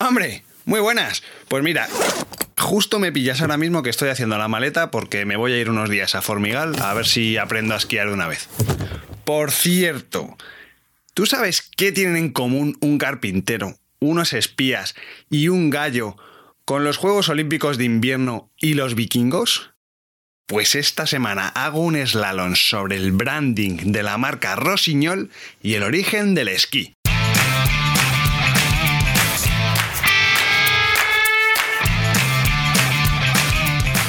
Hombre, muy buenas. Pues mira, justo me pillas ahora mismo que estoy haciendo la maleta porque me voy a ir unos días a Formigal a ver si aprendo a esquiar de una vez. Por cierto, ¿tú sabes qué tienen en común un carpintero, unos espías y un gallo con los Juegos Olímpicos de Invierno y los vikingos? Pues esta semana hago un slalom sobre el branding de la marca Rossignol y el origen del esquí.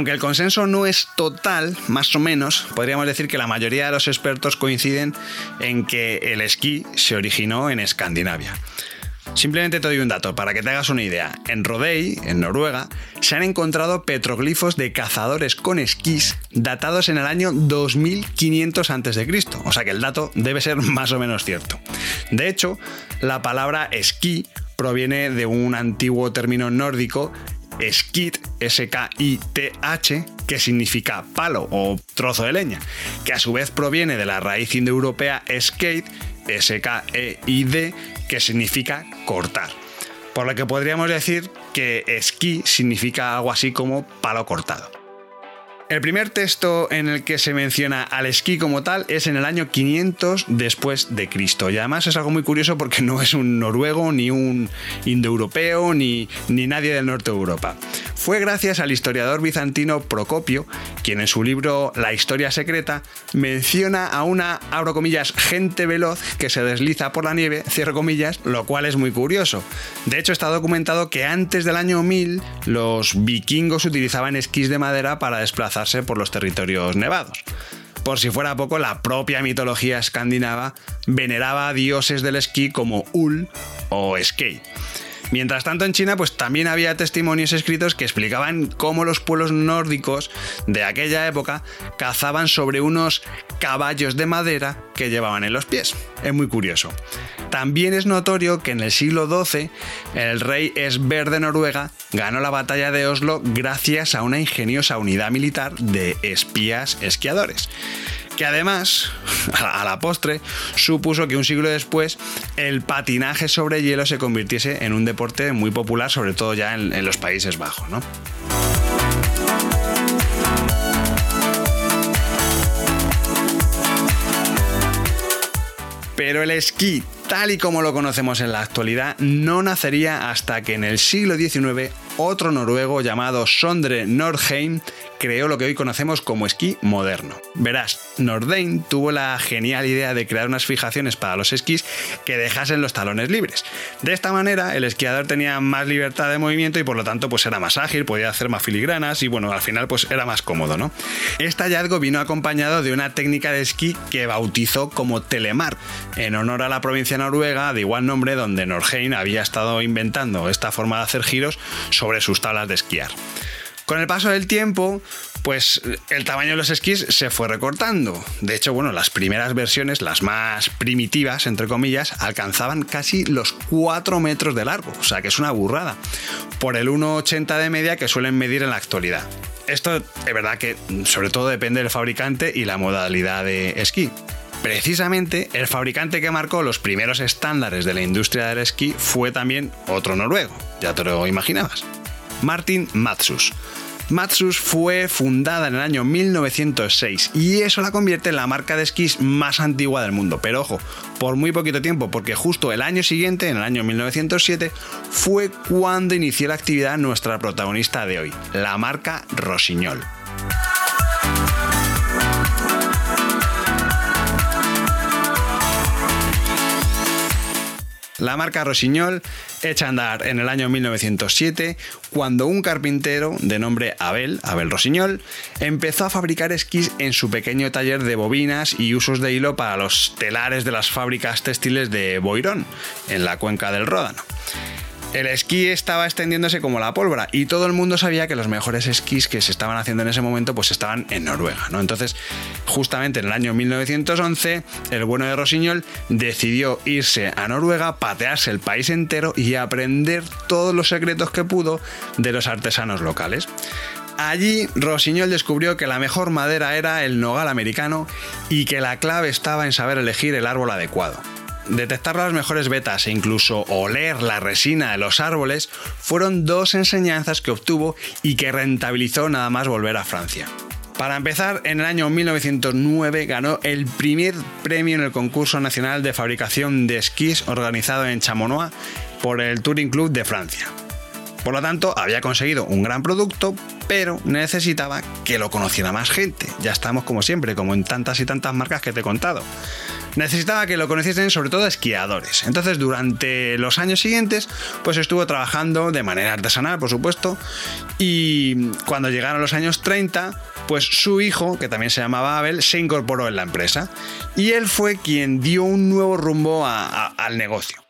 Aunque el consenso no es total, más o menos, podríamos decir que la mayoría de los expertos coinciden en que el esquí se originó en Escandinavia. Simplemente te doy un dato para que te hagas una idea. En Rodey, en Noruega, se han encontrado petroglifos de cazadores con esquís datados en el año 2500 a.C. O sea que el dato debe ser más o menos cierto. De hecho, la palabra esquí proviene de un antiguo término nórdico skit, S-K-I-T-H, que significa palo o trozo de leña, que a su vez proviene de la raíz indoeuropea skate, S-K-E-I-D, que significa cortar. Por lo que podríamos decir que esquí significa algo así como palo cortado. El primer texto en el que se menciona al esquí como tal es en el año 500 después de Cristo. Y además es algo muy curioso porque no es un noruego, ni un indoeuropeo, ni, ni nadie del norte de Europa. Fue gracias al historiador bizantino Procopio, quien en su libro La historia secreta menciona a una, abro comillas, gente veloz que se desliza por la nieve, cierro comillas, lo cual es muy curioso. De hecho, está documentado que antes del año 1000 los vikingos utilizaban esquís de madera para desplazar por los territorios nevados. Por si fuera poco, la propia mitología escandinava veneraba a dioses del esquí como Ul o Skei. Mientras tanto en China pues también había testimonios escritos que explicaban cómo los pueblos nórdicos de aquella época cazaban sobre unos caballos de madera que llevaban en los pies. Es muy curioso. También es notorio que en el siglo XII el rey Esber de Noruega ganó la batalla de Oslo gracias a una ingeniosa unidad militar de espías esquiadores que además, a la postre, supuso que un siglo después el patinaje sobre hielo se convirtiese en un deporte muy popular, sobre todo ya en, los Países Bajos. ¿no? Pero el esquí, tal y como lo conocemos en la actualidad, no nacería hasta que en el siglo XIX otro noruego llamado Sondre Nordheim creó lo que hoy conocemos como esquí moderno. Verás, Nordheim tuvo la genial idea de crear unas fijaciones para los esquís que dejasen los talones libres. De esta manera, el esquiador tenía más libertad de movimiento y por lo tanto pues era más ágil, podía hacer más filigranas y bueno, al final pues era más cómodo, ¿no? Este hallazgo vino acompañado de una técnica de esquí que bautizó como Telemark, en honor a la provincia noruega de igual nombre donde Nordheim había estado inventando esta forma de hacer giros sobre sus tablas de esquiar. Con el paso del tiempo, pues el tamaño de los esquís se fue recortando. De hecho, bueno, las primeras versiones, las más primitivas, entre comillas, alcanzaban casi los 4 metros de largo, o sea que es una burrada, por el 1,80 de media que suelen medir en la actualidad. Esto es verdad que sobre todo depende del fabricante y la modalidad de esquí. Precisamente el fabricante que marcó los primeros estándares de la industria del esquí fue también otro noruego, ya te lo imaginabas. Martin Matsus. Matsus fue fundada en el año 1906 y eso la convierte en la marca de esquís más antigua del mundo. Pero ojo, por muy poquito tiempo, porque justo el año siguiente, en el año 1907, fue cuando inició la actividad nuestra protagonista de hoy, la marca Rossignol. La marca Rossignol echa a andar en el año 1907 cuando un carpintero de nombre Abel, Abel Rossignol, empezó a fabricar esquís en su pequeño taller de bobinas y usos de hilo para los telares de las fábricas textiles de Boirón, en la cuenca del Ródano. El esquí estaba extendiéndose como la pólvora y todo el mundo sabía que los mejores esquís que se estaban haciendo en ese momento pues estaban en Noruega, ¿no? Entonces, justamente en el año 1911, el bueno de Rosiñol decidió irse a Noruega, patearse el país entero y aprender todos los secretos que pudo de los artesanos locales. Allí, Rosiñol descubrió que la mejor madera era el nogal americano y que la clave estaba en saber elegir el árbol adecuado. Detectar las mejores vetas e incluso oler la resina de los árboles fueron dos enseñanzas que obtuvo y que rentabilizó nada más volver a Francia. Para empezar, en el año 1909 ganó el primer premio en el concurso nacional de fabricación de esquís organizado en Chamonix por el Touring Club de Francia. Por lo tanto, había conseguido un gran producto, pero necesitaba que lo conociera más gente. Ya estamos como siempre, como en tantas y tantas marcas que te he contado necesitaba que lo conociesen sobre todo esquiadores. Entonces, durante los años siguientes, pues estuvo trabajando de manera artesanal, por supuesto, y cuando llegaron los años 30, pues su hijo, que también se llamaba Abel, se incorporó en la empresa. Y él fue quien dio un nuevo rumbo al negocio.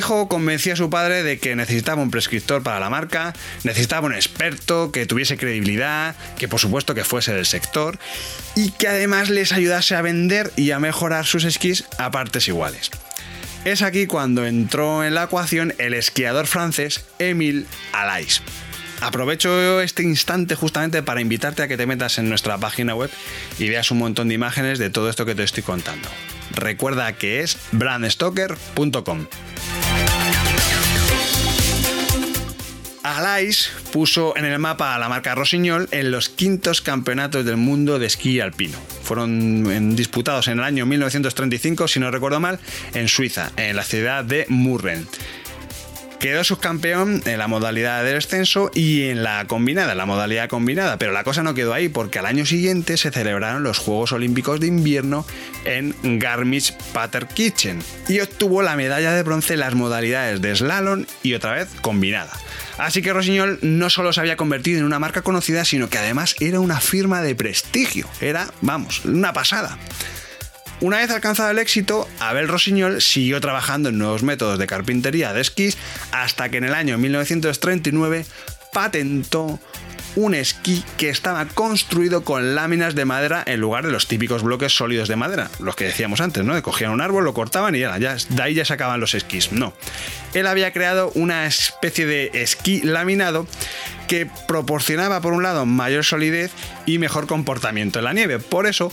hijo convenció a su padre de que necesitaba un prescriptor para la marca, necesitaba un experto que tuviese credibilidad, que por supuesto que fuese del sector y que además les ayudase a vender y a mejorar sus esquís a partes iguales. Es aquí cuando entró en la ecuación el esquiador francés Émile Alais. Aprovecho este instante justamente para invitarte a que te metas en nuestra página web y veas un montón de imágenes de todo esto que te estoy contando. Recuerda que es brandstoker.com. Alais puso en el mapa a la marca Rosignol en los quintos campeonatos del mundo de esquí alpino. Fueron disputados en el año 1935, si no recuerdo mal, en Suiza, en la ciudad de Murren. Quedó subcampeón en la modalidad de descenso y en la combinada, en la modalidad combinada, pero la cosa no quedó ahí porque al año siguiente se celebraron los Juegos Olímpicos de Invierno en Garmisch-Partenkirchen y obtuvo la medalla de bronce en las modalidades de slalom y otra vez combinada. Así que Rosiñol no solo se había convertido en una marca conocida, sino que además era una firma de prestigio. Era, vamos, una pasada. Una vez alcanzado el éxito, Abel Rosiñol siguió trabajando en nuevos métodos de carpintería de esquís hasta que en el año 1939 patentó un esquí que estaba construido con láminas de madera en lugar de los típicos bloques sólidos de madera, los que decíamos antes, ¿no? cogían un árbol, lo cortaban y ya, ya, de ahí ya sacaban los esquís. No. Él había creado una especie de esquí laminado que proporcionaba por un lado mayor solidez y mejor comportamiento en la nieve. Por eso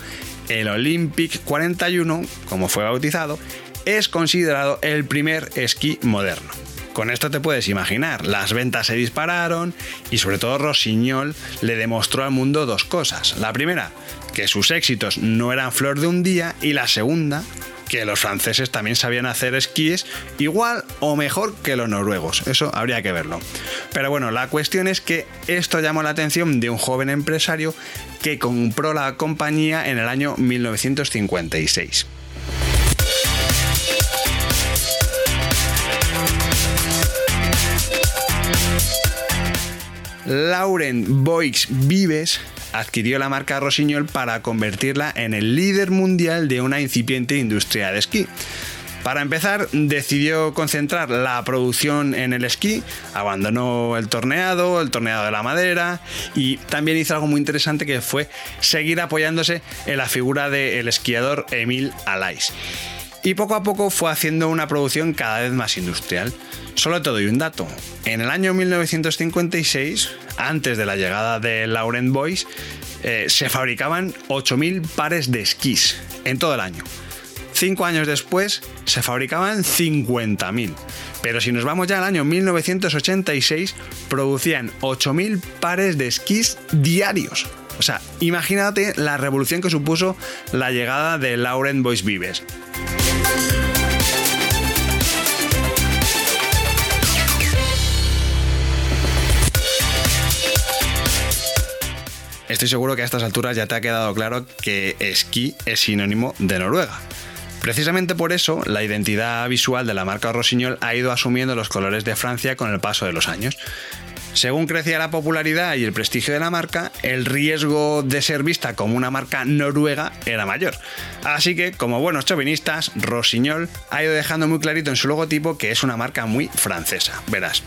el Olympic 41, como fue bautizado, es considerado el primer esquí moderno. Con esto te puedes imaginar, las ventas se dispararon y sobre todo Rossignol le demostró al mundo dos cosas. La primera, que sus éxitos no eran flor de un día y la segunda, que los franceses también sabían hacer esquíes igual o mejor que los noruegos. Eso habría que verlo. Pero bueno, la cuestión es que esto llamó la atención de un joven empresario que compró la compañía en el año 1956. Lauren Boix Vives adquirió la marca Rosignol para convertirla en el líder mundial de una incipiente industria de esquí. Para empezar, decidió concentrar la producción en el esquí, abandonó el torneado, el torneado de la madera y también hizo algo muy interesante que fue seguir apoyándose en la figura del esquiador Emile Alais. Y poco a poco fue haciendo una producción cada vez más industrial. Solo te doy un dato. En el año 1956, antes de la llegada de Laurent Boys, eh, se fabricaban 8.000 pares de esquís en todo el año. Cinco años después se fabricaban 50.000. Pero si nos vamos ya al año 1986, producían 8.000 pares de esquís diarios. O sea, imagínate la revolución que supuso la llegada de Laurent Boys Vives. Estoy seguro que a estas alturas ya te ha quedado claro que esquí es sinónimo de Noruega. Precisamente por eso, la identidad visual de la marca Rossignol ha ido asumiendo los colores de Francia con el paso de los años. Según crecía la popularidad y el prestigio de la marca, el riesgo de ser vista como una marca noruega era mayor. Así que, como buenos chauvinistas, Rossignol ha ido dejando muy clarito en su logotipo que es una marca muy francesa. Verás.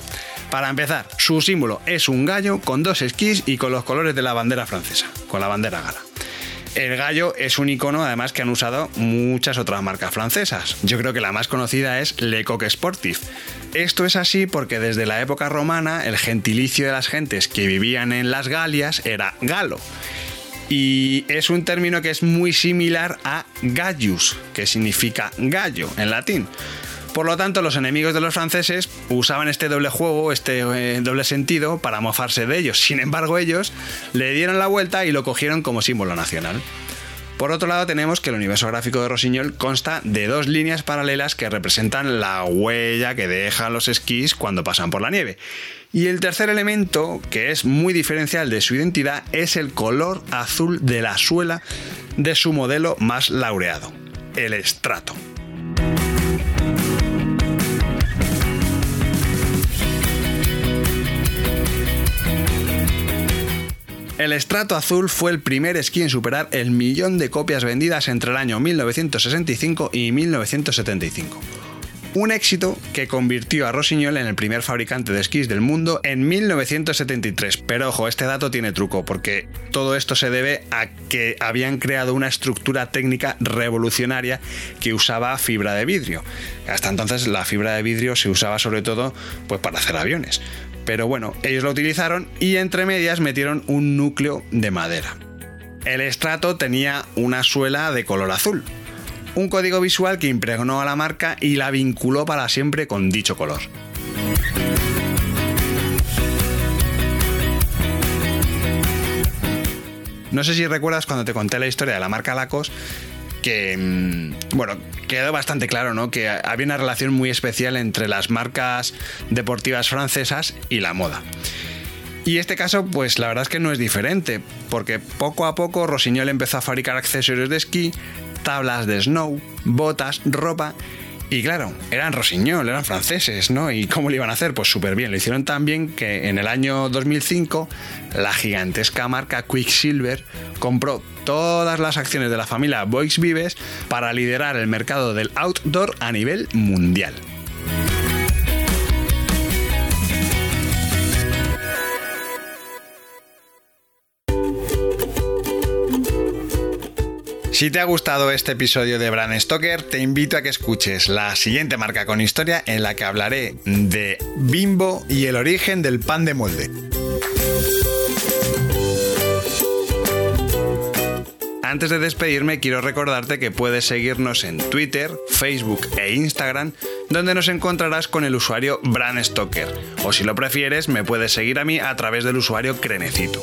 Para empezar, su símbolo es un gallo con dos esquís y con los colores de la bandera francesa, con la bandera gala. El gallo es un icono además que han usado muchas otras marcas francesas. Yo creo que la más conocida es Le Coq Sportif. Esto es así porque desde la época romana el gentilicio de las gentes que vivían en las Galias era galo. Y es un término que es muy similar a gallus, que significa gallo en latín. Por lo tanto, los enemigos de los franceses usaban este doble juego, este eh, doble sentido, para mofarse de ellos. Sin embargo, ellos le dieron la vuelta y lo cogieron como símbolo nacional. Por otro lado, tenemos que el universo gráfico de Rossignol consta de dos líneas paralelas que representan la huella que dejan los esquís cuando pasan por la nieve. Y el tercer elemento, que es muy diferencial de su identidad, es el color azul de la suela de su modelo más laureado, el estrato. El estrato azul fue el primer esquí en superar el millón de copias vendidas entre el año 1965 y 1975. Un éxito que convirtió a Rossignol en el primer fabricante de esquís del mundo en 1973. Pero ojo, este dato tiene truco, porque todo esto se debe a que habían creado una estructura técnica revolucionaria que usaba fibra de vidrio. Hasta entonces la fibra de vidrio se usaba sobre todo pues, para hacer aviones. Pero bueno, ellos lo utilizaron y entre medias metieron un núcleo de madera. El estrato tenía una suela de color azul, un código visual que impregnó a la marca y la vinculó para siempre con dicho color. No sé si recuerdas cuando te conté la historia de la marca Lacos, que, mm, bueno, quedó bastante claro, ¿no? Que había una relación muy especial entre las marcas deportivas francesas y la moda. Y este caso, pues la verdad es que no es diferente, porque poco a poco Rossignol empezó a fabricar accesorios de esquí, tablas de snow, botas, ropa y claro, eran Rossignol, eran franceses, ¿no? ¿Y cómo lo iban a hacer? Pues súper bien. Lo hicieron tan bien que en el año 2005 la gigantesca marca Quicksilver compró todas las acciones de la familia Boix Vives para liderar el mercado del outdoor a nivel mundial. Si te ha gustado este episodio de Brand Stoker, te invito a que escuches la siguiente marca con historia en la que hablaré de Bimbo y el origen del pan de molde. Antes de despedirme, quiero recordarte que puedes seguirnos en Twitter, Facebook e Instagram, donde nos encontrarás con el usuario Brand Stoker. O si lo prefieres, me puedes seguir a mí a través del usuario Crenecito.